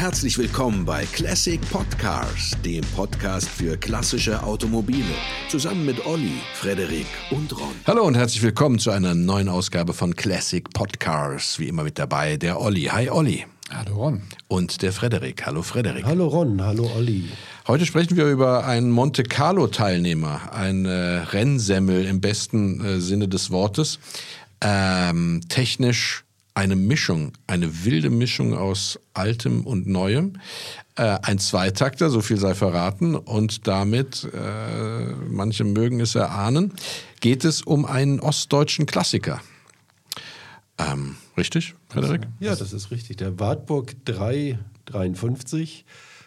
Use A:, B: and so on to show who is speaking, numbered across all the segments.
A: Herzlich willkommen bei Classic Podcars, dem Podcast für klassische Automobile. Zusammen mit Olli, Frederik und Ron.
B: Hallo und herzlich willkommen zu einer neuen Ausgabe von Classic Podcars. Wie immer mit dabei der Olli. Hi Olli.
C: Hallo Ron.
B: Und der Frederik. Hallo Frederik.
D: Hallo Ron, hallo Olli.
B: Heute sprechen wir über einen Monte Carlo-Teilnehmer, ein äh, Rennsemmel im besten äh, Sinne des Wortes. Ähm, technisch eine Mischung, eine wilde Mischung aus Altem und Neuem. Äh, ein Zweitakter, so viel sei verraten, und damit, äh, manche mögen es erahnen, geht es um einen ostdeutschen Klassiker. Ähm, richtig, Frederik?
D: Ja, das ist richtig. Der Wartburg 353,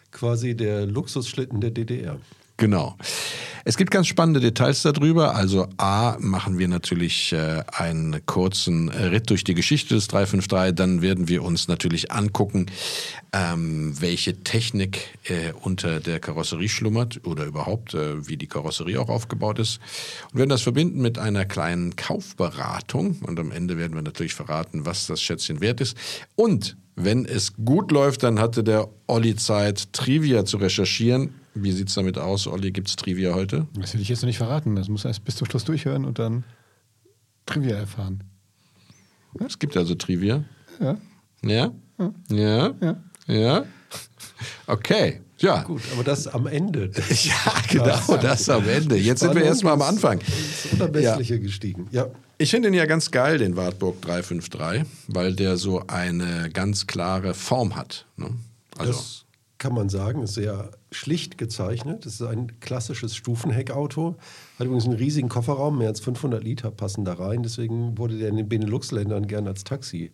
D: quasi der Luxusschlitten der DDR.
B: Genau. Es gibt ganz spannende Details darüber. Also A, machen wir natürlich äh, einen kurzen Ritt durch die Geschichte des 353. Dann werden wir uns natürlich angucken, ähm, welche Technik äh, unter der Karosserie schlummert oder überhaupt, äh, wie die Karosserie auch aufgebaut ist. Und werden das verbinden mit einer kleinen Kaufberatung. Und am Ende werden wir natürlich verraten, was das Schätzchen wert ist. Und wenn es gut läuft, dann hatte der Olli Zeit, Trivia zu recherchieren. Wie sieht es damit aus, Olli? Gibt es Trivia heute?
C: Das will ich jetzt noch nicht verraten. Das muss erst bis zum Schluss durchhören und dann Trivia erfahren.
B: Es gibt also Trivia.
C: Ja.
B: Ja? Ja?
C: Ja.
B: Ja? Okay. Ja.
D: Gut, aber das am Ende.
B: Ja, genau, das am Ende. Jetzt sind wir erstmal am Anfang.
D: Das Unermessliche gestiegen. Ja.
B: Ich finde ihn ja ganz geil, den Wartburg 353, weil der so eine ganz klare Form hat. Ne? Also,
D: Das kann man sagen, ist sehr schlicht gezeichnet. Es ist ein klassisches Stufenheckauto. Hat übrigens einen riesigen Kofferraum, mehr als 500 Liter passen da rein. Deswegen wurde der in den Benelux-Ländern gern als Taxi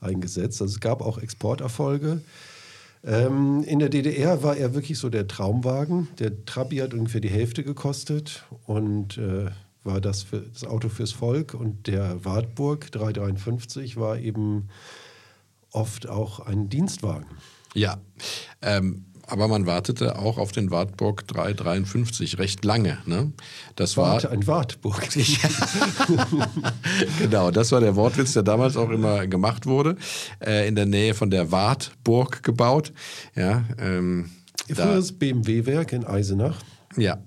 D: eingesetzt. Also es gab auch Exporterfolge. Ähm, in der DDR war er wirklich so der Traumwagen. Der Trabi hat ungefähr die Hälfte gekostet und äh, war das, für, das Auto fürs Volk. Und der Wartburg 353 war eben oft auch ein Dienstwagen.
B: Ja. Ähm, aber man wartete auch auf den Wartburg 353 recht lange. Ne? Das war
D: Warte, ein Wartburg.
B: genau, das war der Wortwitz, der damals auch immer gemacht wurde. Äh, in der Nähe von der Wartburg gebaut. Ja, ähm,
D: Früheres BMW-Werk in Eisenach.
B: ja,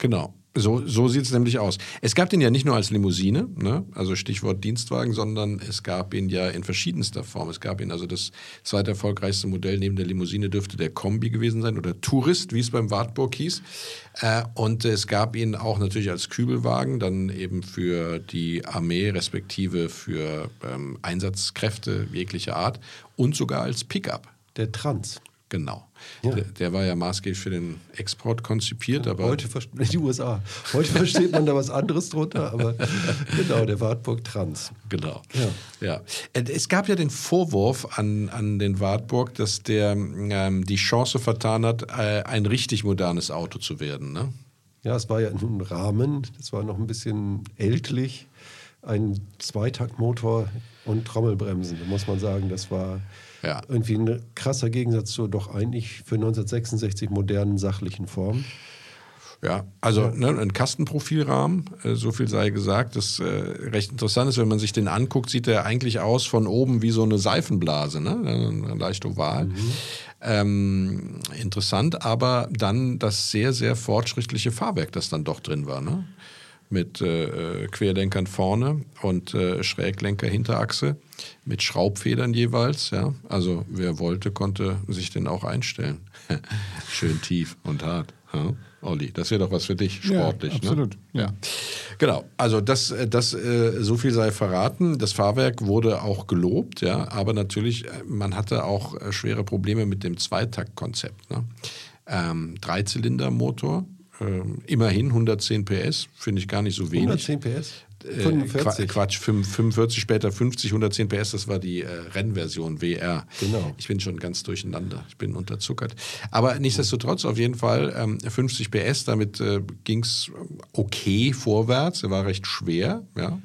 B: genau. So, so sieht es nämlich aus. Es gab den ja nicht nur als Limousine, ne? also Stichwort Dienstwagen, sondern es gab ihn ja in verschiedenster Form. Es gab ihn, also das zweite erfolgreichste Modell neben der Limousine dürfte der Kombi gewesen sein oder Tourist, wie es beim Wartburg hieß. Äh, und es gab ihn auch natürlich als Kübelwagen, dann eben für die Armee respektive für ähm, Einsatzkräfte jeglicher Art und sogar als Pickup.
D: Der Trans.
B: Genau.
D: Ja.
B: Der, der war ja maßgeblich für den Export konzipiert, aber
D: Heute ver- die USA. Heute versteht man da was anderes drunter, aber genau, der Wartburg Trans.
B: Genau.
D: Ja.
B: Ja. Äh, Es gab ja den Vorwurf an, an den Wartburg, dass der ähm, die Chance vertan hat, äh, ein richtig modernes Auto zu werden. Ne?
D: Ja, es war ja ein Rahmen, das war noch ein bisschen ältlich. Ein Zweitaktmotor und Trommelbremsen, muss man sagen, das war
B: Ja.
D: irgendwie ein krasser Gegensatz zur doch eigentlich für 1966 modernen sachlichen Form.
B: Ja, also ne, ein Kastenprofilrahmen, äh, so viel sei gesagt, das äh, recht interessant ist, wenn man sich den anguckt, sieht er eigentlich aus von oben wie so eine Seifenblase, ne? Äh, leicht oval. Ähm, interessant, aber dann das sehr, sehr fortschrittliche Fahrwerk, das dann doch drin war, ne? Mit äh, äh, Querlenkern vorne und äh, Schräglenker Hinterachse mit Schraubfedern jeweils, ja. Also wer wollte, konnte sich den auch einstellen. Schön tief und hart. Ja? Olli, das wäre doch was für dich,
C: Ja,
B: sportlich.
C: absolut,
B: Ne? Ja. Genau, also das, äh, das äh, so viel sei verraten. Das Fahrwerk wurde auch gelobt, ja, aber natürlich, man hatte auch schwere Probleme mit dem Zweitaktkonzept. Ne? Ähm, Dreizylindermotor, ähm, immerhin 110 PS, finde ich gar nicht so wenig.
D: 110 PS?
B: Äh,
D: 45.
B: Qua- Quatsch, 5, 45, später 50, 110 PS, das war die äh, Rennversion WR.
D: Genau.
B: Ich bin schon ganz durcheinander, ich bin unterzuckert. Aber nichtsdestotrotz auf jeden Fall ähm, 50 PS, damit äh, ging es okay vorwärts, er war recht schwer, ja.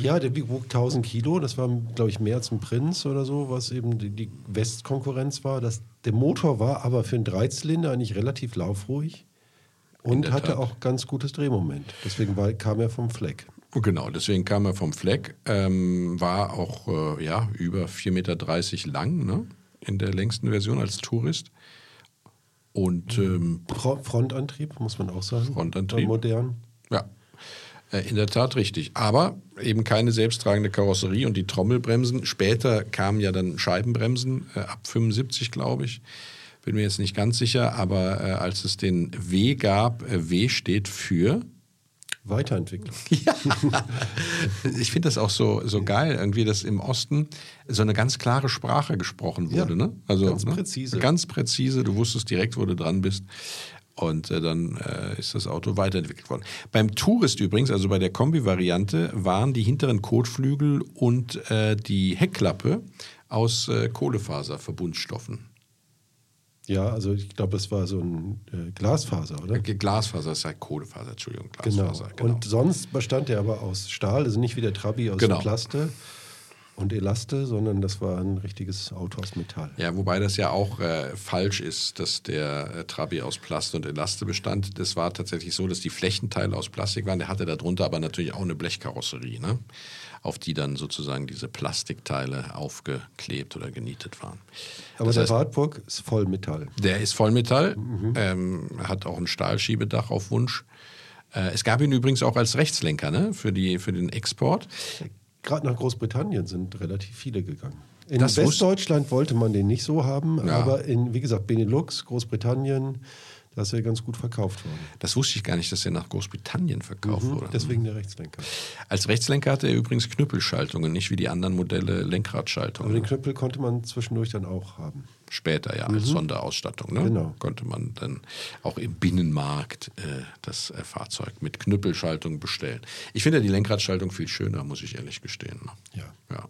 D: Ja, der wog 1000 Kilo. Das war, glaube ich, mehr als ein Prinz oder so, was eben die, die Westkonkurrenz war. Das, der Motor war aber für einen Dreizylinder eigentlich relativ laufruhig und hatte
B: Tat.
D: auch ganz gutes Drehmoment. Deswegen war, kam er vom Fleck.
B: Genau, deswegen kam er vom Fleck, ähm, war auch äh, ja, über 4,30 Meter lang, ne? in der längsten Version als Tourist. Und ähm,
D: Fro- Frontantrieb, muss man auch sagen.
B: Frontantrieb.
D: Modern.
B: ja, äh, in der Tat richtig. Aber eben keine selbsttragende Karosserie und die Trommelbremsen. Später kamen ja dann Scheibenbremsen, äh, ab 75, glaube ich. Bin mir jetzt nicht ganz sicher, aber äh, als es den W gab, äh, W steht für
D: Weiterentwicklung.
B: Ja. Ich finde das auch so, so geil, irgendwie, dass im Osten so eine ganz klare Sprache gesprochen wurde.
D: Ja,
B: ne? also,
D: ganz
B: ne?
D: präzise.
B: Ganz präzise, du wusstest direkt, wo du dran bist. Und äh, dann äh, ist das Auto weiterentwickelt worden. Beim Tourist übrigens, also bei der Kombi-Variante, waren die hinteren Kotflügel und äh, die Heckklappe aus äh, Kohlefaserverbundstoffen.
D: Ja, also ich glaube, es war so ein äh, Glasfaser, oder?
B: Glasfaser ist ja Kohlefaser, Entschuldigung,
D: Genau.
B: Glasfaser. Genau.
D: Und sonst bestand er aber aus Stahl, also nicht wie der Trabi aus
B: Genau.
D: Plaste und Elaste, sondern das war ein richtiges Auto aus Metall.
B: Ja, wobei das ja auch äh, falsch ist, dass der äh, Trabi aus Plast und Elaste bestand. Das war tatsächlich so, dass die Flächenteile aus Plastik waren. Der hatte darunter aber natürlich auch eine Blechkarosserie, ne? auf die dann sozusagen diese Plastikteile aufgeklebt oder genietet waren.
D: Aber
B: Das
D: der
B: heißt,
D: Wartburg ist voll Metall.
B: der ist Vollmetall, ähm, hat auch ein Stahlschiebedach auf Wunsch. Äh, es gab ihn übrigens auch als Rechtslenker ne? für, die, für den Export.
D: Gerade nach Großbritannien sind relativ viele gegangen. In
B: Das
D: Westdeutschland wollte man den nicht so haben,
B: Ja.
D: aber in, wie gesagt, Benelux, Großbritannien, da ist er ganz gut verkauft worden.
B: Das wusste ich gar nicht, dass er nach Großbritannien verkauft wurde.
D: Deswegen der Rechtslenker.
B: Als Rechtslenker hatte er übrigens Knüppelschaltungen, nicht wie die anderen Modelle Lenkradschaltungen.
D: Aber den Knüppel konnte man zwischendurch dann auch haben.
B: Später ja als Sonderausstattung. Ne?
D: Genau.
B: Konnte man dann auch im Binnenmarkt äh, das äh, Fahrzeug mit Knüppelschaltung bestellen. Ich finde ja die Lenkradschaltung viel schöner, muss ich ehrlich gestehen. Ne?
D: Ja.
B: Ja.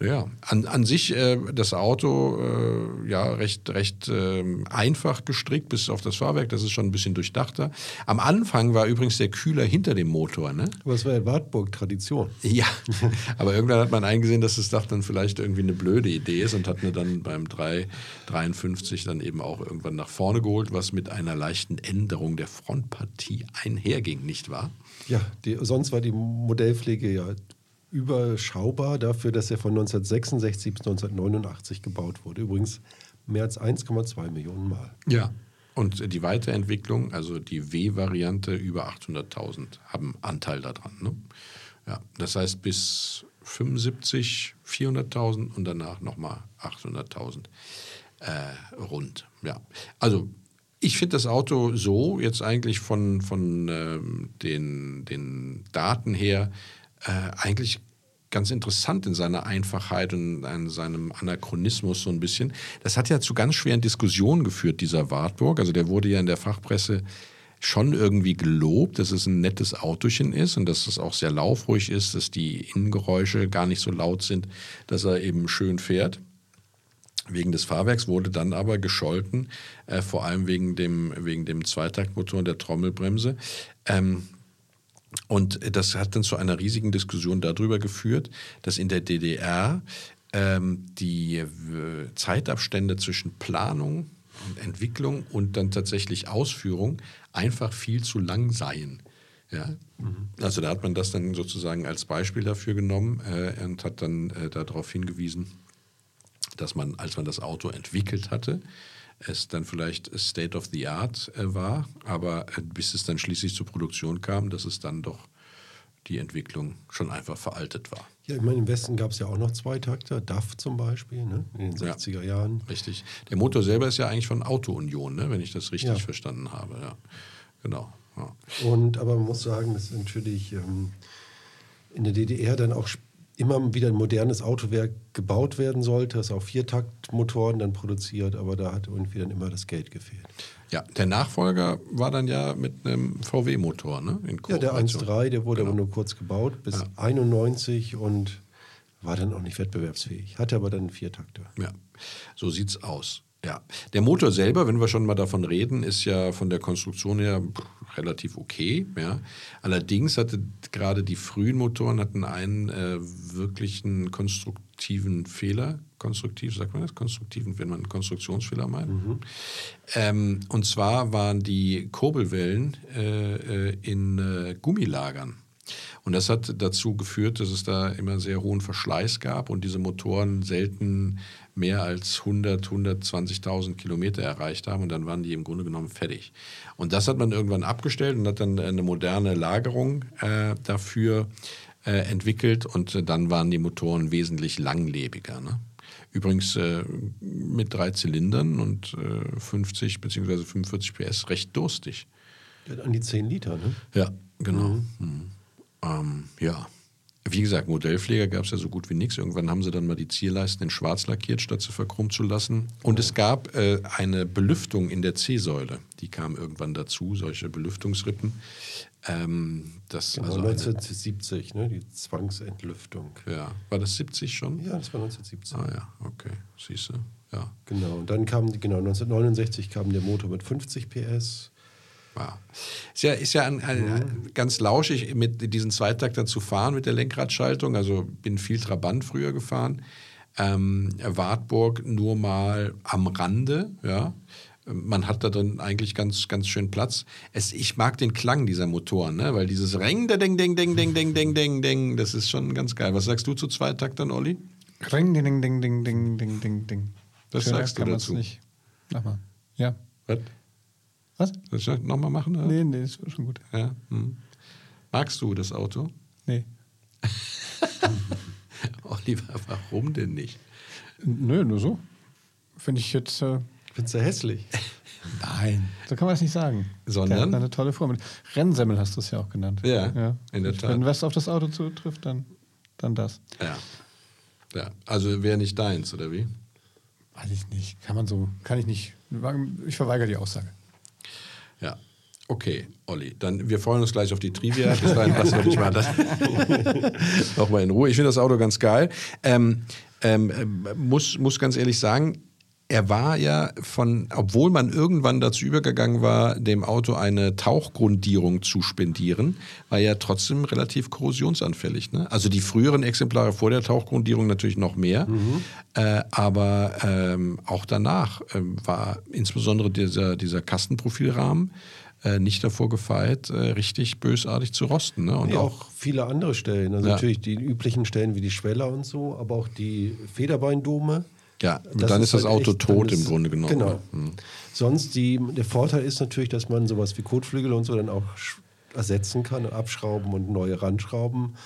B: Ja, an, an sich äh, das Auto äh, ja recht, recht ähm, einfach gestrickt bis auf das Fahrwerk, das ist schon ein bisschen durchdachter. Am Anfang war übrigens der Kühler hinter dem Motor, ne?
D: Aber es war ja Wartburg-Tradition.
B: Ja, aber irgendwann hat man eingesehen, dass das Dach dann vielleicht irgendwie eine blöde Idee ist und hat mir dann beim 353 dann eben auch irgendwann nach vorne geholt, was mit einer leichten Änderung der Frontpartie einherging, nicht wahr?
D: Ja, die, sonst war die Modellpflege ja überschaubar dafür, dass er von 1966 bis 1989 gebaut wurde. Übrigens mehr als 1,2 Millionen Mal.
B: Ja. Und die Weiterentwicklung, also die W-Variante, über 800.000 haben Anteil daran. Ne? Ja, das heißt bis 75 400.000 und danach nochmal 800.000 äh, rund. Ja, also ich finde das Auto so jetzt eigentlich von, von ähm, den, den Daten her äh, eigentlich ganz interessant in seiner Einfachheit und in seinem Anachronismus so ein bisschen. Das hat ja zu ganz schweren Diskussionen geführt, dieser Wartburg. Also der wurde ja in der Fachpresse schon irgendwie gelobt, dass es ein nettes Autochen ist und dass es auch sehr laufruhig ist, dass die Innengeräusche gar nicht so laut sind, dass er eben schön fährt. Wegen des Fahrwerks wurde dann aber gescholten, äh, vor allem wegen dem, wegen dem Zweitaktmotor und der Trommelbremse. Ähm, und das hat dann zu einer riesigen Diskussion darüber geführt, dass in der DDR ähm, die äh, Zeitabstände zwischen Planung und Entwicklung und dann tatsächlich Ausführung einfach viel zu lang seien. Ja? Also da hat man das dann sozusagen als Beispiel dafür genommen äh, und hat dann äh, darauf hingewiesen, dass man, als man das Auto entwickelt hatte, es dann vielleicht State of the Art äh, war, aber äh, bis es dann schließlich zur Produktion kam, dass es dann doch die Entwicklung schon einfach veraltet war.
D: Ja, ich meine, im Westen gab es ja auch noch Zweitakter, DAF zum Beispiel, ne? in den
B: Ja.
D: 60er Jahren.
B: Richtig. Der Motor selber ist ja eigentlich von Auto Union, ne? wenn ich das richtig
D: Ja.
B: verstanden habe. Ja. Genau. Ja.
D: Und aber man muss sagen, dass natürlich ähm, in der DDR dann auch sp- immer wieder ein modernes Autowerk gebaut werden sollte, das auch Viertaktmotoren dann produziert, aber da hat irgendwie dann immer das Geld gefehlt.
B: ja, der Nachfolger war dann ja mit einem VW-Motor, ne? In
D: Ja, der
B: Kooperation.
D: 1.3, der wurde
B: Genau.
D: aber nur kurz gebaut, bis 91 und war dann auch nicht wettbewerbsfähig. Hatte aber dann Viertakter.
B: Ja, so sieht's aus. Ja, der Motor selber, wenn wir schon mal davon reden, ist ja von der Konstruktion her relativ okay. Ja. Allerdings hatte gerade die frühen Motoren hatten einen äh, wirklichen konstruktiven Fehler. Konstruktiv, sagt man das? Konstruktiven, wenn man einen Konstruktionsfehler meint. Ähm, und zwar waren die Kurbelwellen äh, äh, in äh, Gummilagern. Und das hat dazu geführt, dass es da immer sehr hohen Verschleiß gab und diese Motoren selten mehr als 100, 120.000 Kilometer erreicht haben und dann waren die im Grunde genommen fertig. Und das hat man irgendwann abgestellt und hat dann eine moderne Lagerung äh, dafür äh, entwickelt und dann waren die Motoren wesentlich langlebiger. Ne? Übrigens äh, mit drei Zylindern und 50 bzw. 45 PS recht durstig.
D: An die 10 Liter, ne?
B: Ja, genau. Mhm. Mhm. Ähm, ja. Wie gesagt, Modellpfleger gab es ja so gut wie nichts. Irgendwann haben sie dann mal die Zierleisten in schwarz lackiert, statt sie verchromt zu lassen. Und es gab äh, eine Belüftung in der C-Säule. Die kam irgendwann dazu, solche Belüftungsrippen. Ähm, das,
D: genau,
B: also
D: 1970, ne, die Zwangsentlüftung.
B: Ja, war das 70 schon?
D: Ja, das war 1970.
B: Ah ja, okay, siehst du. Ja.
D: Genau, und dann kam, genau, 1969 kam der Motor mit 50 PS.
B: Ja. Ist ja, ist ja ein, ein, mhm. ganz lauschig, mit diesen Zweitakter zu fahren mit der Lenkradschaltung. Also bin viel Trabant früher gefahren. Ähm, Wartburg nur mal am Rande, ja. Man hat da drin eigentlich ganz, ganz schön Platz. Es, ich mag den Klang dieser Motoren, ne? weil dieses Reng, ding, ding, ding, ding, ding, ding, ding, ding, das ist schon ganz geil. Was sagst du zu Zweitaktern, Olli?
C: Reng, ding, ding, ding, ding, ding, ding, ding, ding.
B: Was Schöner sagst du dazu?
C: Nicht. Nochmal. Ja.
B: Was?
C: Was?
B: Soll ich nochmal machen? Oder?
C: Nee, nee, ist schon gut.
B: Ja. Hm. Magst du das Auto?
C: Nee.
B: Oliver, warum denn nicht?
C: Nö, nur so. Finde ich jetzt. Äh
D: Findest du hässlich?
C: Nein, so kann man es nicht sagen.
B: Sondern?
C: Der hat eine tolle Form. Rennsemmel hast du es ja auch genannt.
B: Ja, ja. in der Tat.
C: Wenn was auf das Auto zutrifft, dann, dann das.
B: Ja. ja. Also wäre nicht deins, oder wie?
C: Weiß ich nicht. Kann man so, kann ich nicht. Ich verweigere die Aussage.
B: Ja. Okay, Olli, dann wir freuen uns gleich auf die Trivia. Bis dahin lassen wir dich mal das nochmal in Ruhe. Ich finde das Auto ganz geil. Ähm, ähm, muss, muss ganz ehrlich sagen, er war ja von, obwohl man irgendwann dazu übergegangen war, dem Auto eine Tauchgrundierung zu spendieren, war er trotzdem relativ korrosionsanfällig. Ne? Also die früheren Exemplare vor der Tauchgrundierung natürlich noch mehr, mhm. äh, aber ähm, auch danach äh, war insbesondere dieser, dieser Kastenprofilrahmen äh, nicht davor gefeit, äh, richtig bösartig zu rosten. Ne?
D: Und nee, auch, auch, viele andere Stellen. Also ja. natürlich die üblichen Stellen wie die Schweller und so, aber auch die Federbeindome.
B: Ja, das dann ist, das halt Auto echt, tot im Grunde genommen.
D: Genau. Mhm. Sonst die, der Vorteil ist natürlich, dass man sowas wie Kotflügel und so dann auch ersetzen kann, abschrauben und neue ranschrauben.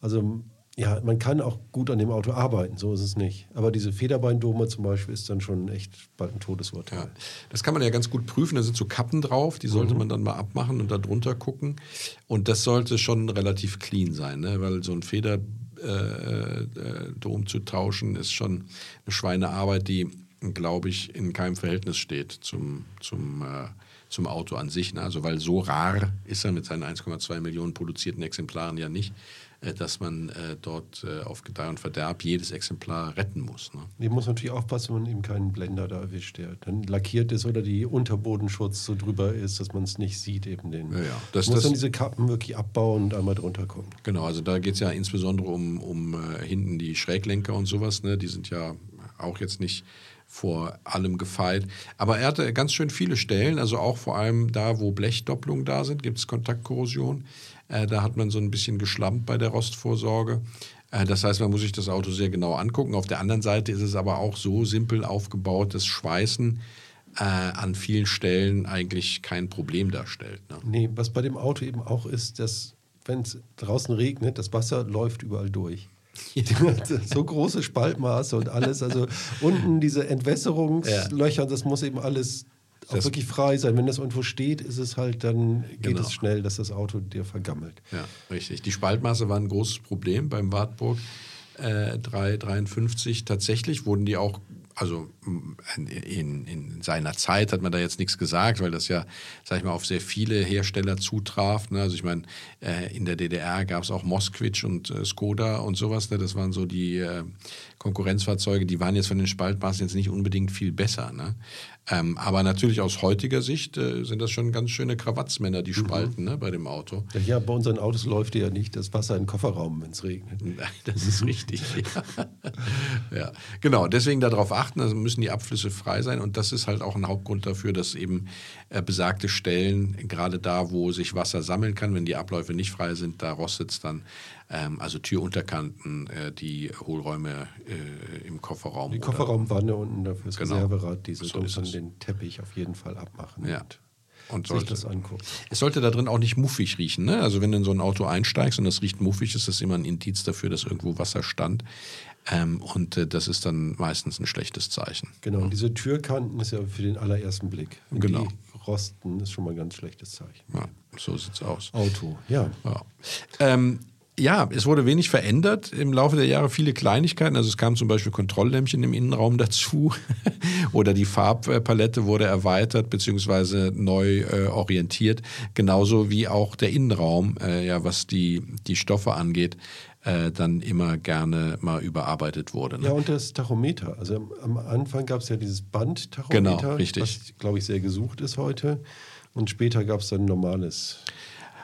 D: Also ja, man kann auch gut an dem Auto arbeiten, so ist es nicht. Aber diese Federbeindome zum Beispiel ist dann schon echt bald ein Todesurteil. Ja,
B: das kann man ja ganz gut prüfen. Da sind so Kappen drauf, die sollte mhm. man dann mal abmachen und da drunter gucken. Und das sollte schon relativ clean sein, ne? weil so ein Feder äh, äh, Dom zu tauschen, ist schon eine Schweinearbeit, die, glaube ich, in keinem Verhältnis steht zum, zum, äh, zum Auto an sich. Ne? Also, weil so rar ist er mit seinen 1,2 Millionen produzierten Exemplaren ja nicht. Äh, dass man äh, dort äh, auf Gedeih und Verderb jedes Exemplar retten muss. Ne?
D: Man muss natürlich aufpassen, wenn man eben keinen Blender da erwischt, der dann lackiert ist oder die Unterbodenschutz so drüber ist, dass man es nicht sieht. Eben den.
B: Ja, ja. Das,
D: muss
B: das,
D: dann diese Kappen wirklich abbauen und einmal drunter kommen.
B: Genau, also da geht es ja insbesondere um, um äh, hinten die Schräglenker und sowas. Ne? Die sind ja auch jetzt nicht vor allem gefeit. Aber er hatte ganz schön viele Stellen, also auch vor allem da, wo Blechdopplungen da sind, gibt es Kontaktkorrosion. Äh, da hat man so ein bisschen geschlampt bei der Rostvorsorge. Äh, das heißt, man muss sich das Auto sehr genau angucken. Auf der anderen Seite ist es aber auch so simpel aufgebaut, dass Schweißen äh, an vielen Stellen eigentlich kein Problem darstellt. Ne?
D: Nee, was bei dem Auto eben auch ist, dass wenn es draußen regnet, das Wasser läuft überall durch. So große Spaltmaße und alles. Also unten diese Entwässerungslöcher, ja. das muss eben alles auch das wirklich frei sein. Wenn das irgendwo steht, ist es halt, dann geht genau. es schnell, dass das Auto dir vergammelt.
B: Ja, richtig. Die Spaltmaße war ein großes Problem beim Wartburg äh, 353. Tatsächlich wurden die auch also in, in, seiner Zeit hat man da jetzt nichts gesagt, weil das ja, sag ich mal, auf sehr viele Hersteller zutraf. Ne? Also ich meine, äh, in der DDR gab es auch Moskvich und äh, Skoda und sowas. Ne? Das waren so die äh, Konkurrenzfahrzeuge, die waren jetzt von den Spaltmaßen jetzt nicht unbedingt viel besser. Ne? Ähm, aber natürlich aus heutiger Sicht äh, sind das schon ganz schöne Krawatzmänner, die mhm. spalten mhm. bei dem Auto.
D: Ja, bei unseren Autos läuft ja nicht das Wasser im Kofferraum, wenn es regnet.
B: Das ist richtig. ja. ja. Genau, deswegen darauf achten beachten, also müssen die Abflüsse frei sein und das ist halt auch ein Hauptgrund dafür, dass eben äh, besagte Stellen, gerade da, wo sich Wasser sammeln kann, wenn die Abläufe nicht frei sind, da rostet es dann. Ähm, also Türunterkanten, äh, die Hohlräume äh, im Kofferraum.
D: Die Kofferraumwanne unten dafür das
B: Genau.
D: Reserverad, die
B: So es.
D: den Teppich auf jeden Fall abmachen
B: Ja.
D: und,
B: sollte,
D: das angucken.
B: es sollte da drin auch nicht muffig riechen. Ne? Also wenn du in so ein Auto einsteigst und das riecht muffig, ist das immer ein Indiz dafür, dass irgendwo Wasser stand. Ähm, und äh, das ist dann meistens ein schlechtes Zeichen.
D: Genau, und diese Türkanten ist ja für den allerersten Blick. Wenn
B: Genau.
D: Die rosten ist schon mal ein ganz schlechtes Zeichen.
B: Ja, so sieht's aus.
D: Auto, ja.
B: Ja. Ähm, ja, es wurde wenig verändert im Laufe der Jahre, viele Kleinigkeiten. Also es kam zum Beispiel Kontrolllämpchen im Innenraum dazu oder die Farbpalette wurde erweitert bzw. neu äh, orientiert. Genauso wie auch der Innenraum, äh, ja, was die, die Stoffe angeht, äh, dann immer gerne mal überarbeitet wurde. Ne?
D: Ja, und das Tachometer. Also am, Anfang gab es ja dieses Bandtachometer,
B: Genau, richtig.
D: was, glaube ich, sehr gesucht ist heute. Und später gab es dann ein normales.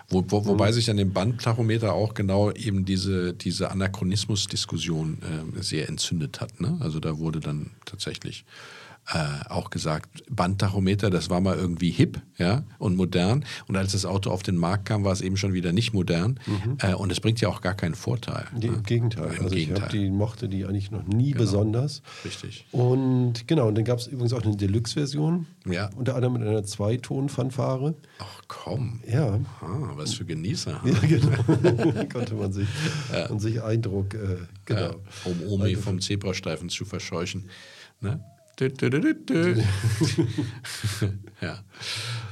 B: Wo, wo, wobei sich an dem Bandtachometer auch genau eben diese, diese Anachronismus-Diskussion äh, sehr entzündet hat. Ne? Also da wurde dann tatsächlich äh, auch gesagt, Bandtachometer, das war mal irgendwie hip ja, und modern. Und als das Auto auf den Markt kam, war es eben schon wieder nicht modern. Äh, und es bringt ja auch gar keinen Vorteil.
D: Nee,
B: ne?
D: Im Gegenteil.
B: Im
D: also ich
B: Gegenteil.
D: hab die, mochte die eigentlich noch nie besonders.
B: Richtig.
D: Und genau, und dann gab es übrigens auch eine Deluxe-Version.
B: Ja.
D: Unter anderem mit einer Zweiton-Fanfare.
B: Ach komm.
D: Ja.
B: Ah, was für Genießer.
D: Ja, genau. Konnte man sich, und sich Eindruck, äh, genau.
B: Ja, um Omi vom Zebrastreifen zu verscheuchen. Ne? Ja.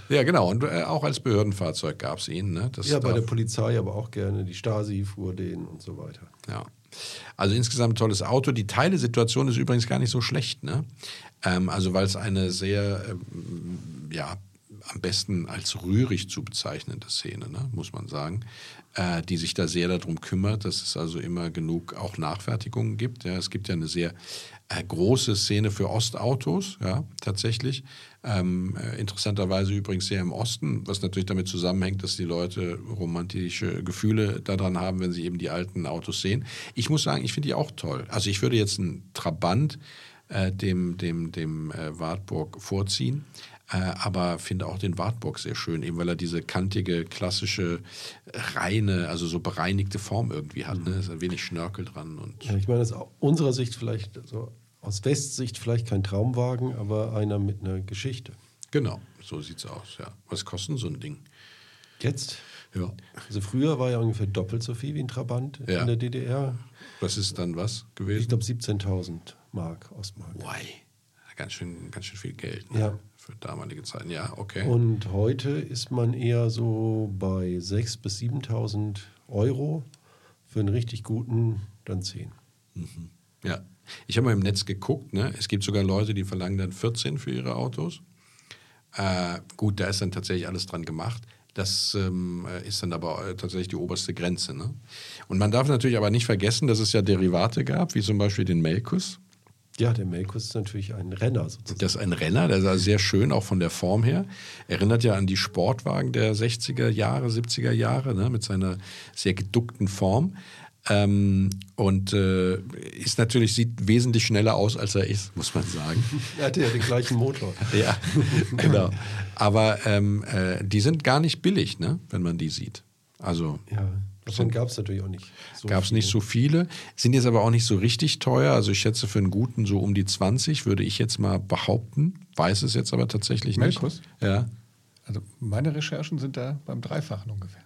B: ja, genau. Und äh, auch als Behördenfahrzeug gab es ihn. Ne? Das
D: Ja, bei der Polizei aber auch gerne. Die Stasi fuhr den und so weiter.
B: Ja. Also insgesamt ein tolles Auto. Die Teilesituation ist übrigens gar nicht so schlecht. Ne? Ähm, also weil es eine sehr, ähm, ja, am besten als rührig zu bezeichnende Szene, ne? muss man sagen, äh, die sich da sehr darum kümmert, dass es also immer genug auch Nachfertigungen gibt. Ja? Es gibt ja eine sehr große Szene für Ostautos, ja, tatsächlich. Ähm, äh, interessanterweise übrigens sehr im Osten, was natürlich damit zusammenhängt, dass die Leute romantische Gefühle daran haben, wenn sie eben die alten Autos sehen. Ich muss sagen, ich finde die auch toll. Also ich würde jetzt einen Trabant äh, dem, dem, dem äh, Wartburg vorziehen. Äh, aber finde auch den Wartburg sehr schön, eben weil er diese kantige, klassische, reine, also so bereinigte Form irgendwie hat. Ne? Ist ein wenig Schnörkel dran und
D: Ja, ich meine, das ist aus unserer Sicht vielleicht, so aus Westsicht vielleicht kein Traumwagen, aber einer mit einer Geschichte.
B: genau, so sieht's aus. Ja. Was kostet so ein Ding?
D: Jetzt,
B: Ja.
D: also früher war ja ungefähr doppelt so viel wie ein Trabant
B: Ja.
D: in der DDR.
B: Was ist dann was
D: Ich
B: gewesen?
D: glaube 17.000 Mark, Ostmark.
B: Why? Ganz schön, ganz schön viel Geld ne?
D: Ja.
B: Für damalige Zeiten. Ja, okay.
D: Und heute ist man eher so bei 6.000 bis 7.000 Euro. Für einen richtig guten dann 10.
B: Ja. Ich habe mal im Netz geguckt, ne? es gibt sogar Leute, die verlangen dann 14 für ihre Autos. Äh, gut, da ist dann tatsächlich alles dran gemacht. Das ähm, ist dann aber äh, tatsächlich die oberste Grenze. Ne? Und man darf natürlich aber nicht vergessen, dass es ja Derivate gab, wie zum Beispiel den Melkus.
D: Ja, der Melkus ist natürlich ein Renner sozusagen.
B: Das ist ein Renner, der sah sehr schön, auch von der Form her. Erinnert ja an die Sportwagen der 60er Jahre, 70er Jahre, ne, mit seiner sehr geduckten Form. Ähm, und äh, ist natürlich, sieht wesentlich schneller aus, als er ist, muss man sagen.
D: Er hatte ja den gleichen Motor.
B: ja, genau. Aber ähm, äh, die sind gar nicht billig, ne, wenn man die sieht. Also
D: Ja, davon gab es natürlich auch nicht. So
B: gab es nicht so viele, sind jetzt aber auch nicht so richtig teuer. Also ich schätze für einen guten so um die 20, würde ich jetzt mal behaupten. Weiß es jetzt aber tatsächlich nicht.
C: Melkus?
B: Ja.
C: Also meine Recherchen sind da beim Dreifachen ungefähr.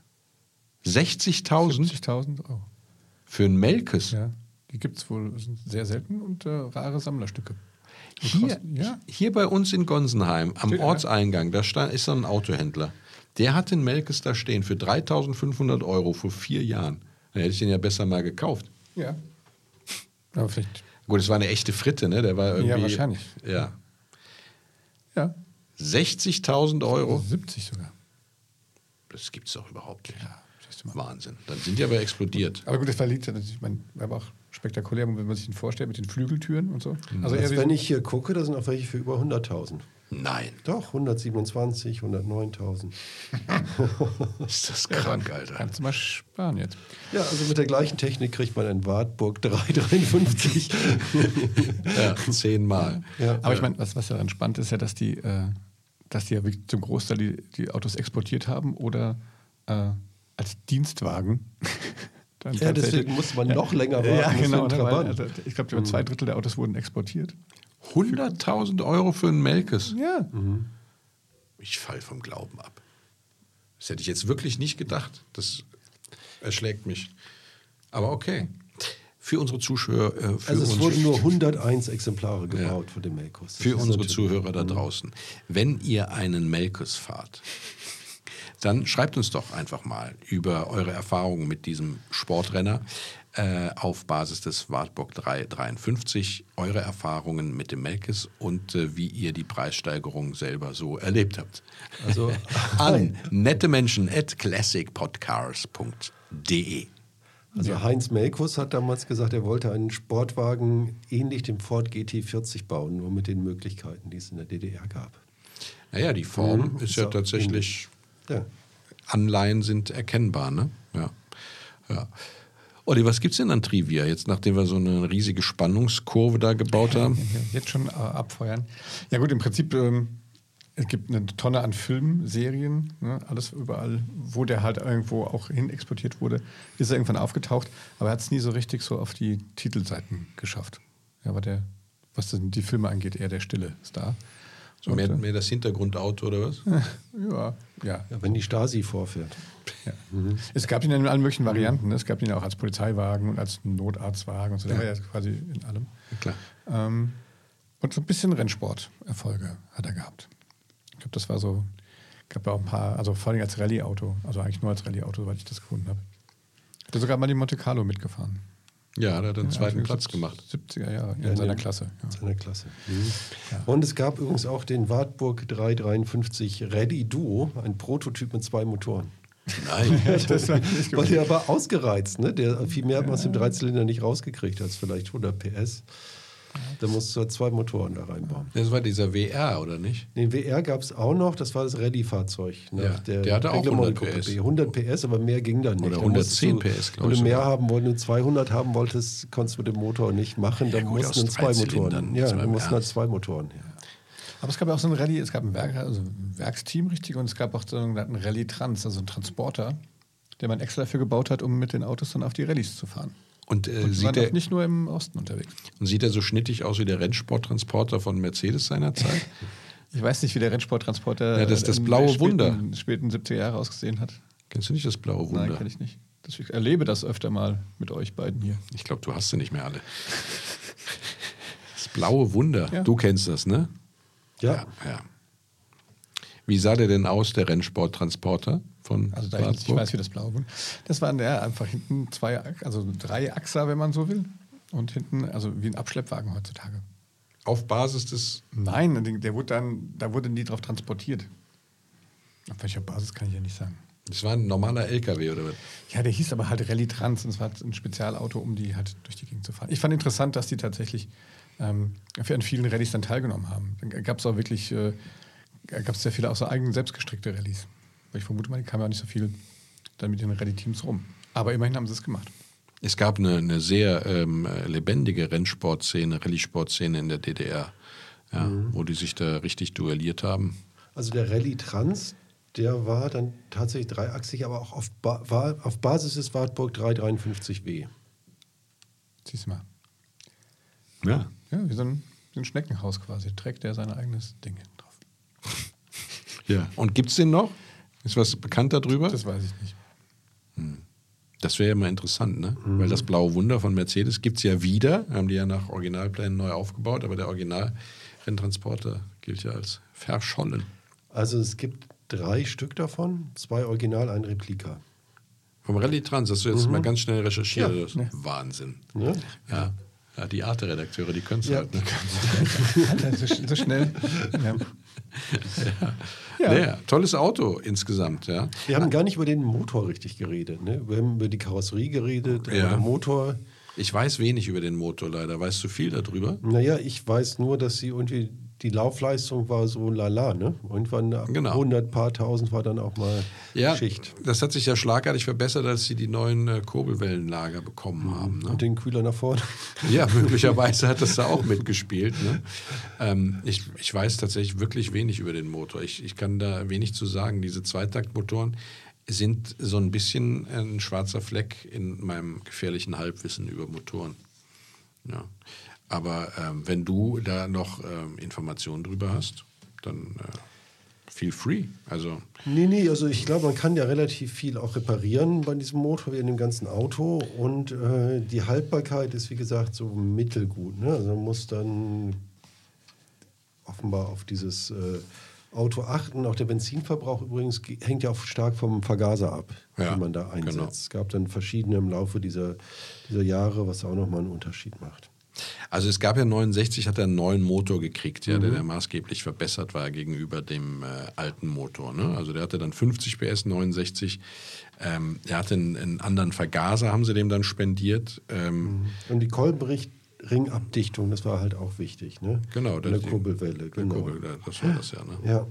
B: 60.000
C: 70.000 Euro.
B: für einen Melkes.
C: Ja, die gibt es wohl sind sehr selten und äh, rare Sammlerstücke. Und
B: Hier,
C: kosten- ja,
B: hier bei uns in Gonsenheim, am? Ortseingang, da stand, ist so ein Autohändler. Der hat den Melkes da stehen für 3.500 Euro vor vier Jahren. Dann hätte ich den ja besser mal gekauft.
C: ja. Aber vielleicht,
B: Gut, es war eine echte Fritte, ne? Der war irgendwie.
C: Ja, wahrscheinlich.
B: Ja.
C: ja,
B: 60.000 Euro?
C: 70 sogar.
B: Das gibt's doch überhaupt nicht.
C: Ja, siehst du mal.
B: Wahnsinn. Dann sind die aber explodiert.
C: Aber gut, das war liegt, ja natürlich- ich meine, war aber auch spektakulär, wenn man sich den vorstellt mit den Flügeltüren und so. Also eher
D: Also
C: wie
D: wenn
C: so,
D: ich hier gucke, da sind auch welche für über 100.000.
B: Nein.
D: Doch, 127, 109.000.
B: Ist das krank, Alter.
C: Kannst du mal sparen jetzt.
D: Ja, also mit der gleichen Technik kriegt man einen Wartburg 353.
B: Ja, zehnmal.
D: ja.
C: Aber ich meine, was, was daran spannend ist, ja, dass die, äh, dass die ja wirklich zum Großteil die, die Autos exportiert haben oder äh, als Dienstwagen. Dann
D: Ja, deswegen muss man noch länger warten.
C: Ja, genau.
D: einen
C: Ne, weil, also, ich glaube, über zwei Drittel der Autos wurden exportiert.
B: 100.000 Euro für einen Melkes.
C: Ja.
B: Ich fall vom Glauben ab. Das hätte ich jetzt wirklich nicht gedacht. Das erschlägt mich. Aber okay. Für unsere Zuschauer, äh, für,
D: Also es wurden nur 101 Exemplare gebaut von dem Melkos. Das
B: für unsere Zuhörer da draußen. Wenn ihr einen Melkes fahrt, dann schreibt uns doch einfach mal über eure Erfahrungen mit diesem Sportrenner äh, auf Basis des Wartburg 353, eure Erfahrungen mit dem Melkes und äh, wie ihr die Preissteigerung selber so erlebt habt.
D: Also
B: An nette Menschen at classicpodcars.de.
D: Also Heinz Melkus hat damals gesagt, er wollte einen Sportwagen ähnlich dem Ford GT40 bauen, nur mit den Möglichkeiten, die es in der DDR gab.
B: Naja, die Form ist ja
D: so
B: tatsächlich,
D: Ja.
B: Anleihen sind erkennbar, ne? Ja. ja. Olli, was gibt's denn an Trivia, jetzt nachdem wir so eine riesige Spannungskurve da gebaut haben?
C: Jetzt schon äh, abfeuern. Ja gut, im Prinzip, ähm, es gibt eine Tonne an Filmen, Serien, ne, alles überall, wo der halt irgendwo auch hin exportiert wurde, ist er irgendwann aufgetaucht, aber er hat es nie so richtig so auf die Titelseiten geschafft. Ja, aber der, was die Filme angeht, eher der stille Star.
B: So mehr, mehr das Hintergrundauto oder was?
C: Ja, ja.
D: ja, wenn die Stasi vorfährt.
C: ja. Es gab ihn in allen möglichen Varianten. Ne? Es gab ihn auch als Polizeiwagen und als Notarztwagen und so. Der war ja quasi in allem.
B: Klar.
C: Ähm, und so ein bisschen Rennsport-Erfolge hat er gehabt. Ich glaube, das war so, gab ja auch ein paar, also vor allem als Rallye-Auto, also eigentlich nur als Rallye-Auto, soweit ich das gefunden habe. Hat er sogar mal die Monte Carlo mitgefahren.
B: Ja, da hat er einen zweiten
C: Anfang
B: Platz gemacht.
C: 70er Jahre, ja,
D: Ja,
C: in seiner
D: den-
C: Klasse. Ja.
D: Seiner Klasse. Mhm. Und es gab übrigens auch den Wartburg 353 Rallye Duo, ein Prototyp mit zwei Motoren.
B: Nein.
C: Das war nicht
D: Weil der war ausgereizt, ne? Der viel mehr hat man aus dem Dreizylinder nicht rausgekriegt als vielleicht 100 PS. Da musst du zwei Motoren da reinbauen.
B: Das war dieser WR, oder nicht?
D: Den WR gab es auch noch, das war das Rallye-Fahrzeug. Ne?
B: Ja, der hatte auch
D: Reglement
B: 100
D: Coupé.
B: PS.
D: 100 PS, aber mehr ging dann nicht.
B: Oder
D: Da
B: 110
D: musstest
B: PS, glaub
D: Wenn
B: ich
D: du mehr
B: sogar.
D: haben wolltest, wenn du 200 haben wolltest, konntest du mit dem Motor nicht machen.
B: Ja,
D: Dann
B: gut,
D: mussten dann zwei Motoren. Ja, dann mussten halt zwei Motoren her.
C: Aber es gab ja auch so ein Rallye, es gab ein, Werk, also ein Werksteam richtig und es gab auch so einen Rallye-Trans, also einen Transporter, den man extra dafür gebaut hat, um mit den Autos dann auf die Rallyes zu fahren.
B: Und, äh,
C: Und die
B: sieht,
C: waren
B: er,
C: auch nicht nur im Osten unterwegs.
B: und sieht er so schnittig aus wie der Rennsporttransporter von Mercedes seinerzeit?
C: Ich weiß nicht, wie der Rennsporttransporter
B: Ja, das das
C: in
B: blaue
C: den späten,
B: Wunder.
C: späten 70er Jahre ausgesehen hat.
B: Kennst du nicht das blaue Wunder?
C: Nein, kenne ich nicht. Das, ich erlebe das öfter mal mit euch beiden hier.
B: Ich glaube, du hast sie nicht mehr alle. Das blaue Wunder.
C: Ja.
B: Du kennst das, ne?
D: Ja,
B: ja. Wie sah der denn aus, der Rennsporttransporter von
C: Also da ich, ich weiß, wie das blaue Wunder. Das waren ja einfach hinten zwei, also drei Achser, wenn man so will. Und hinten, also wie ein Abschleppwagen heutzutage.
B: Auf Basis des.
C: Nein, der- wurde dann, da wurde nie drauf transportiert. Auf welcher Basis kann ich ja nicht sagen.
B: Das war ein normaler LKW oder was?
C: Ja, der hieß aber halt Rallye Trans und es war ein Spezialauto, um die halt durch die Gegend zu fahren. Ich fand interessant, dass die tatsächlich ähm, an vielen Rallyes dann teilgenommen haben. Dann gab es auch wirklich, äh, gab es sehr viele auch so eigene selbstgestrickte Rallyes. Weil ich vermute mal, die kamen ja auch nicht so viel dann mit den Rallye-Teams rum. Aber immerhin haben sie es gemacht.
B: Es gab eine, eine sehr ähm, lebendige Rennsportszene, Rallye-Sportszene in der DDR, ja, wo die sich da richtig duelliert haben.
D: also der Rallye Trans, der war dann tatsächlich dreiachsig, aber auch auf, ba war auf Basis des Wartburg 353W.
C: Siehst du mal.
B: Ja.
C: Ja, wie so ein, wie ein Schneckenhaus quasi. Trägt der sein eigenes Ding.
B: Ja. Und gibt es den noch? Ist was bekannt darüber?
C: Das weiß ich nicht.
B: Das wäre ja mal interessant, ne? Weil das blaue Wunder von Mercedes gibt es ja wieder. Haben die ja nach Originalplänen neu aufgebaut, aber der Original-Renntransporter gilt ja als verschollen.
D: Also es gibt drei Stück davon, zwei Original, ein Replika.
B: Vom Rallye Trans hast du jetzt mal ganz schnell recherchiert.
D: Ja.
B: Das ist Wahnsinn. Ja. ja, die Arte-Redakteure, die können es
D: Ja.
B: halt. Ne?
C: Alter, so, so schnell. Ja.
B: Ja. Tolles Auto insgesamt, ja.
D: Wir haben gar nicht über den Motor richtig geredet. Ne? Wir haben über die Karosserie geredet,
B: Ja.
D: über den Motor.
B: Ich weiß wenig über den Motor leider. Weißt du viel darüber?
D: Naja, ich weiß nur, dass sie irgendwie die Laufleistung war so lala, ne? Irgendwann ab
B: Genau.
D: 100 paar tausend war dann auch mal
B: Ja,
D: Schicht.
B: das hat sich ja schlagartig verbessert, als sie die neuen äh, Kurbelwellenlager bekommen haben. Ne?
D: Und den Kühler nach vorne.
B: Ja, möglicherweise hat das da auch mitgespielt. Ne? Ähm, ich, ich weiß tatsächlich wirklich wenig über den Motor. Ich, ich kann da wenig zu sagen. Diese Zweitaktmotoren sind so ein bisschen ein schwarzer Fleck in meinem gefährlichen Halbwissen über Motoren. Ja. Aber ähm, wenn du da noch ähm, Informationen drüber hast, dann äh, feel free. Also
D: Nee, nee, also ich glaube, man kann ja relativ viel auch reparieren bei diesem Motor wie in dem ganzen Auto. Und äh, die Haltbarkeit ist, wie gesagt, so mittelgut. Ne? Also man muss dann offenbar auf dieses äh, Auto achten. Auch der Benzinverbrauch übrigens ge- hängt ja auch stark vom Vergaser ab,
B: Ja,
D: den man da einsetzt.
B: genau.
D: Es gab dann verschiedene im Laufe dieser, dieser Jahre, was auch nochmal einen Unterschied macht.
B: Also es gab ja 69, hat er einen neuen Motor gekriegt, ja, der, der maßgeblich verbessert war gegenüber dem äh, alten Motor. Ne? Also der hatte dann 50 PS, 69. Ähm, der hatte einen, einen anderen Vergaser, haben sie dem dann spendiert. Ähm,
D: Und die Kolbenringabdichtung, das war halt auch wichtig. Ne?
B: Genau, das-
D: Kurbelwelle.
B: der
D: Genau.
B: Kurbel, da- das war das ja. Ne?
D: Ja.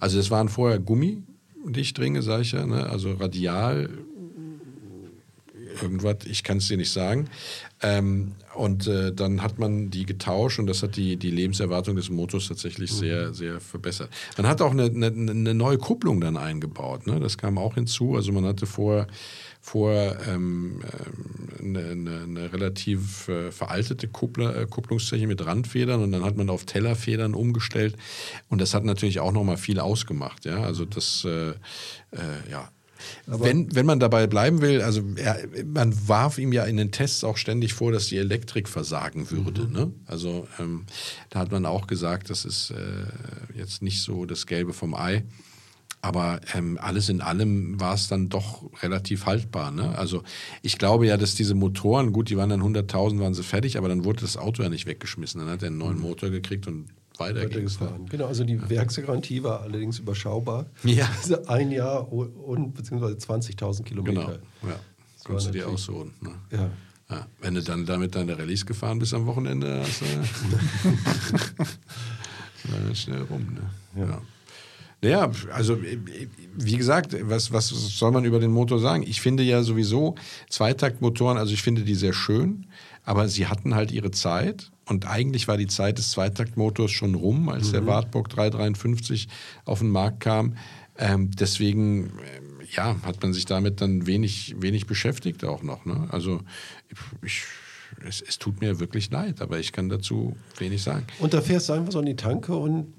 B: Also es waren vorher Gummidichtringe, sag ich ja, ne? also radial irgendwas, ich kann es dir nicht sagen. Ähm, und äh, dann hat man die getauscht und das hat die, die Lebenserwartung des Motors tatsächlich sehr, sehr verbessert. Man hat auch eine, eine, eine neue Kupplung dann eingebaut, ne? das kam auch hinzu. Also man hatte vorher vor ähm, ähm, eine, eine, eine relativ äh, veraltete Kuppler, äh, Kupplungszeche mit Randfedern und dann hat man auf Tellerfedern umgestellt und das hat natürlich auch nochmal viel ausgemacht. Ja? Also das, äh, äh, wenn, wenn man dabei bleiben will, also er, man warf ihm ja in den Tests auch ständig vor, dass die Elektrik versagen würde. Ne? Also ähm, da hat man auch gesagt, das ist äh, jetzt nicht so das Gelbe vom Ei. Aber ähm, alles in allem war es dann doch relativ haltbar. Ne? Also ich glaube ja, dass diese Motoren, gut, die waren dann 100.000, waren sie fertig, aber dann wurde das Auto ja nicht weggeschmissen. Dann hat er einen neuen Motor gekriegt und?
D: Weitergefahren. Genau, also die Werksgarantie war allerdings überschaubar.
B: Ja.
D: Also ein Jahr und, beziehungsweise 20.000 Kilometer.
B: Genau, ja.
D: Das
B: Konntest du dir aussuchen. Ne?
D: Ja.
B: Ja, wenn du dann damit deine Rallyes gefahren bist am Wochenende, hast du schnell rum. Ne? Ja. Naja, also wie gesagt, was, was soll man über den Motor sagen? Ich finde ja sowieso Zweitaktmotoren, also ich finde die sehr schön, aber sie hatten halt ihre Zeit und eigentlich war die Zeit des Zweitaktmotors schon rum, als der Wartburg 353 auf den Markt kam. Ähm, deswegen ähm, ja, hat man sich damit dann wenig, wenig beschäftigt auch noch. Ne? Also ich, es, es tut mir wirklich leid, aber ich kann dazu wenig sagen.
D: Und da fährst du einfach so an die Tanke und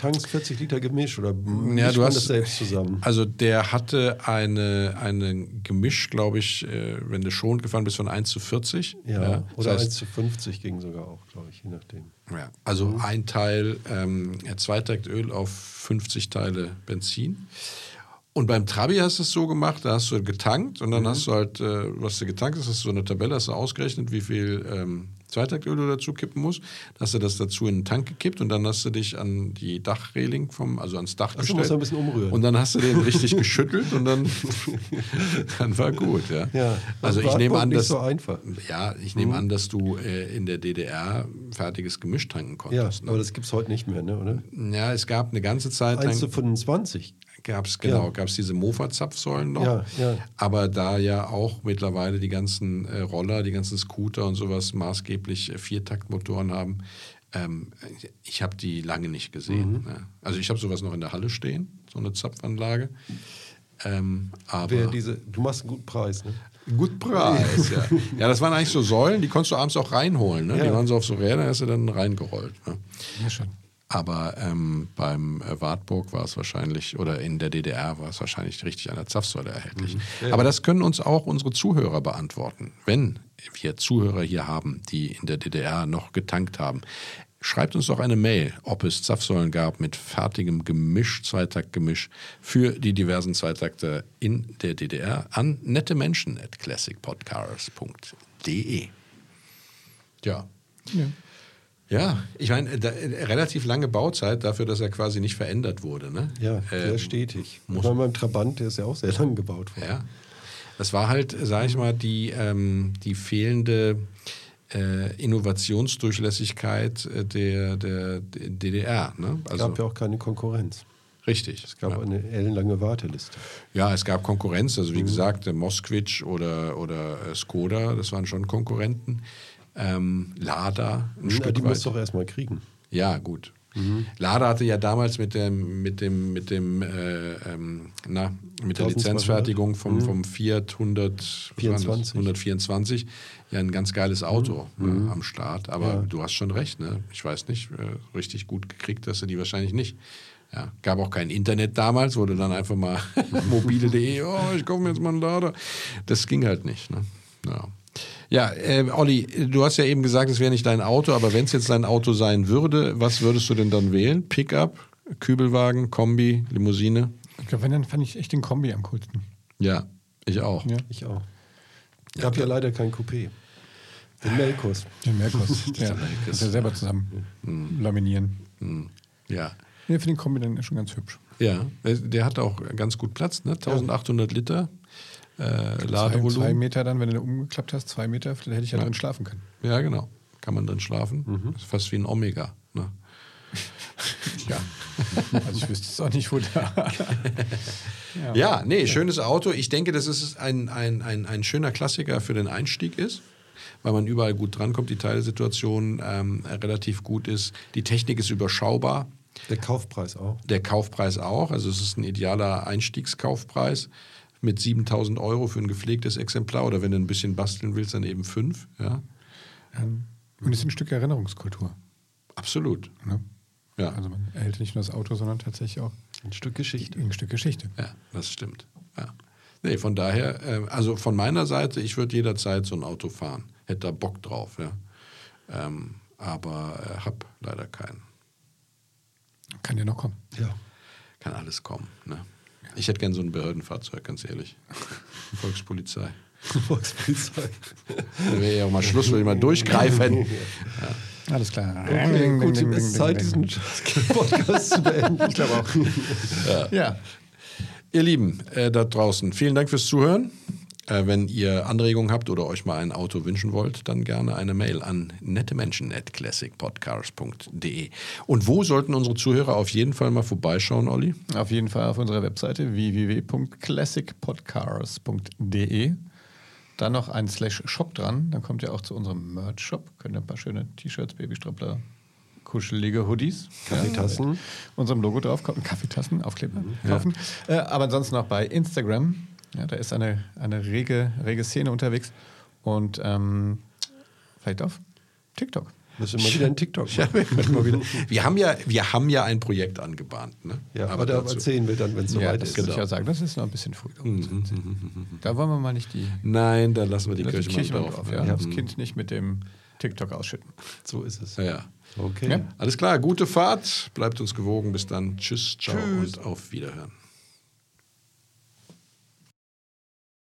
D: tankst 40 Liter Gemisch oder mischt man das selbst zusammen?
B: Also der hatte eine, eine Gemisch, glaube ich, äh, wenn du schon gefahren bist, von 1 zu 40.
D: Ja,
B: das
D: oder
B: heißt,
D: 1 zu 50 ging sogar auch, glaube ich, je nachdem.
B: Ja, also ein Teil ähm, Zweitaktöl auf 50 Teile Benzin. Und beim Trabi hast du es so gemacht, da hast du getankt und dann hast du halt, äh, was du getankt hast, hast du so eine Tabelle, hast du ausgerechnet, wie viel ähm, Zweitaktöl du dazu kippen musst. Hast du das dazu in den Tank gekippt und dann hast du dich an die Dachreling vom, also ans Dach
D: Ach
B: gestellt.
D: ein bisschen umrühren.
B: Und dann hast du den richtig geschüttelt und dann, dann war gut, ja.
D: Ja,
B: also ich
D: war
B: nehme an, dass
D: so
B: ja, ich nehme an, dass du äh, in der DDR fertiges Gemisch tanken
D: Ja,
B: konntest.
D: aber
B: ne?
D: das gibt es heute nicht mehr, ne, oder?
B: ja, es gab eine ganze Zeit
D: 1 zu
B: lang,
D: 25.
B: gab es genau,
D: Ja.
B: diese Mofa-Zapfsäulen noch.
D: Ja, ja.
B: Aber da ja auch mittlerweile die ganzen äh, Roller, die ganzen Scooter und sowas maßgeblich äh, Viertaktmotoren haben, ähm, ich habe die lange nicht gesehen.
D: Mhm.
B: Ne? Also ich habe sowas noch in der Halle stehen, so eine Zapfanlage. Ähm, aber
D: diese, du machst einen guten Preis, ne?
B: Gut Preis, ja. Ja, das waren eigentlich so Säulen, die konntest du abends auch reinholen. Ne? Die waren so auf so Rädern, hast du dann reingerollt. Ne?
C: Ja, schon.
B: Aber ähm, beim äh, Wartburg war es wahrscheinlich, oder in der DDR war es wahrscheinlich richtig an der Zapfsäule erhältlich. Aber das können uns auch unsere Zuhörer beantworten. Wenn wir Zuhörer hier haben, die in der DDR noch getankt haben, schreibt uns doch eine Mail, ob es Zapfsäulen gab mit fertigem Gemisch, Zweitaktgemisch für die diversen Zweitakte in der DDR an nette Menschen at classicpodcars.de. Ja.
C: Ja.
B: Ja, ich meine, äh, relativ lange Bauzeit dafür, dass er quasi nicht verändert wurde. Ne?
D: Ja, sehr
B: Ähm,
D: stetig.
B: muss-
D: Und beim Trabant, der ist ja auch sehr lang gebaut worden.
B: Ja. Das war halt, sag ich mal, die, ähm, die fehlende äh, Innovationsdurchlässigkeit äh, der, der, der DDR. Ne?
D: Es gab ja auch keine Konkurrenz.
B: Richtig.
D: Es gab
B: ja.
D: eine ellenlange Warteliste.
B: Ja, es gab Konkurrenz. Also
D: Mhm.
B: wie gesagt, der Moskvich oder, oder äh, Skoda, das waren schon Konkurrenten. Ähm, Lada ein
D: Na,
B: Stück
D: die
B: weit.
D: musst du doch erstmal kriegen.
B: Ja, gut. Lada hatte ja damals mit dem, mit dem, mit dem, äh, ähm, na, mit der
D: 1200.
B: Lizenzfertigung vom, vom Fiat 100, was waren das?
D: 24.
B: 124 ja ein ganz geiles Auto ne, am Start. Aber
D: Ja.
B: du hast schon recht, ne? Ich weiß nicht, äh, richtig gut gekriegt hast du die wahrscheinlich nicht. Ja, gab auch kein Internet damals, du dann einfach mal mobile.de, oh, ich kaufe mir jetzt mal einen Lada. Das ging halt nicht. Ne? Ja. Ja, äh, Olli, du hast ja eben gesagt, es wäre nicht dein Auto, aber wenn es jetzt dein Auto sein würde, was würdest du denn dann wählen? Pickup, Kübelwagen, Kombi, Limousine?
C: Ich glaube, wenn, dann fand ich echt den Kombi am coolsten.
B: Ja, ich auch.
C: Ja.
D: Ich auch. Gab ja leider kein Coupé. Den Melkos.
C: Den Merkos. ja,
B: Merkos.
C: das ja selber zusammen laminieren.
B: Hm. Ja.
C: Nee, für den Kombi dann schon ganz hübsch.
B: Ja, der hat auch ganz gut Platz, ne? 1800 Liter äh,
C: Zwei, zwei
B: Ladevolumen.
C: Meter dann, wenn du umgeklappt hast, zwei Meter, da hätte ich ja, drin schlafen können.
B: Ja, genau. Kann man drin schlafen. Ist fast wie ein Omega. Ne?
C: Ja. also ich wüsste es auch nicht, wo da.
B: Ja, nee, schönes Auto. Ich denke, dass es ein, ein, ein, ein schöner Klassiker für den Einstieg ist, weil man überall gut drankommt, die Teilesituation ähm, relativ gut ist. Die Technik ist überschaubar,
D: Der Kaufpreis auch.
B: der Kaufpreis auch. Also es ist ein idealer Einstiegskaufpreis mit 7000 Euro für ein gepflegtes Exemplar oder wenn du ein bisschen basteln willst, dann eben fünf. Ja,
C: Ähm, Und es ist ein Stück Erinnerungskultur.
B: absolut.
C: Ne?
B: Ja,
C: Also man erhält nicht nur das Auto, sondern tatsächlich auch
D: Ein Stück Geschichte.
C: ein Stück Geschichte.
B: ja das stimmt. Ja. Nee, von daher, äh, also von meiner Seite, ich würde jederzeit so ein Auto fahren. Hätte da Bock drauf, ja. Ähm, aber äh, hab leider keinen.
C: Kann ja noch kommen.
D: Ja.
B: Kann alles kommen. Ne? Ich hätte gern so ein Behördenfahrzeug, ganz ehrlich. Volkspolizei.
D: Volkspolizei.
B: Da wäre ja auch mal Schluss, würde ich mal durchgreifen.
C: Alles klar.
D: Okay, gut, es ist Zeit, diesen Podcast zu beenden. Ich glaube auch.
C: Ja.
B: Ihr Lieben äh, da draußen, vielen Dank fürs Zuhören. Äh, wenn ihr Anregungen habt oder euch mal ein Auto wünschen wollt, dann gerne eine Mail an nettemenschen.classicpodcast.de. Und wo sollten unsere Zuhörer auf jeden Fall mal vorbeischauen, Olli?
C: Auf jeden Fall auf unserer Webseite www.classicpodcars.de. Dann noch ein Slash Shop dran. Dann kommt ihr auch zu unserem Merch-Shop. Könnt ihr ein paar schöne T-Shirts, Babystrappler, kuschelige Hoodies.
D: Kaffeetassen.
C: Ja, unserem Logo drauf, Kaffeetassen, Aufkleber kaufen. Äh, aber ansonsten auch bei Instagram. Ja, da ist eine, eine rege, rege Szene unterwegs. Und ähm, vielleicht auf TikTok.
D: Müssen wir mal wieder einen TikTok
B: Ja, wir, wir, haben ja, wir haben ja ein Projekt angebahnt. Ne?
D: Ja, aber da erzählen wir dann, wenn es
C: ja,
D: soweit
C: das
D: ist.
C: würde
B: genau.
C: ich ja sagen. Das ist noch ein bisschen früh. Da wollen wir mal nicht die,
B: Nein, da lassen wir die Kirche,
C: Kirche mal
B: drauf.
C: drauf. Ja. Das Kind nicht mit dem TikTok ausschütten.
D: So ist es.
B: Ja, ja.
D: Okay.
C: Ja.
B: Alles klar, gute Fahrt. Bleibt uns gewogen. Bis dann. Tschüss, ciao und auf Wiederhören.